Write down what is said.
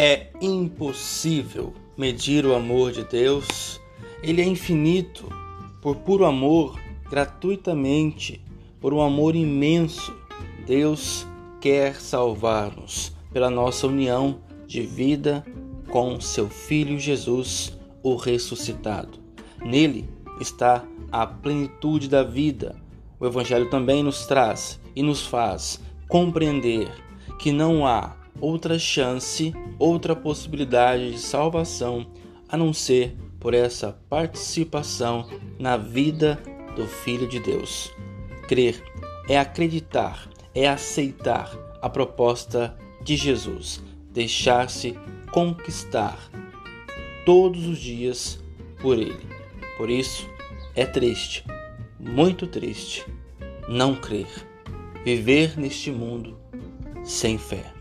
É impossível medir o amor de Deus. Ele é infinito. Por puro amor, gratuitamente, por um amor imenso, Deus quer salvar-nos pela nossa união de vida com seu Filho Jesus, o ressuscitado. Nele está a plenitude da vida. O Evangelho também nos traz e nos faz compreender que não há outra chance, outra possibilidade de salvação a não ser por essa participação na vida do Filho de Deus. Crer é acreditar, é aceitar a proposta de Jesus, deixar-se conquistar todos os dias por Ele. Por isso, é triste, muito triste, não crer, viver neste mundo sem fé.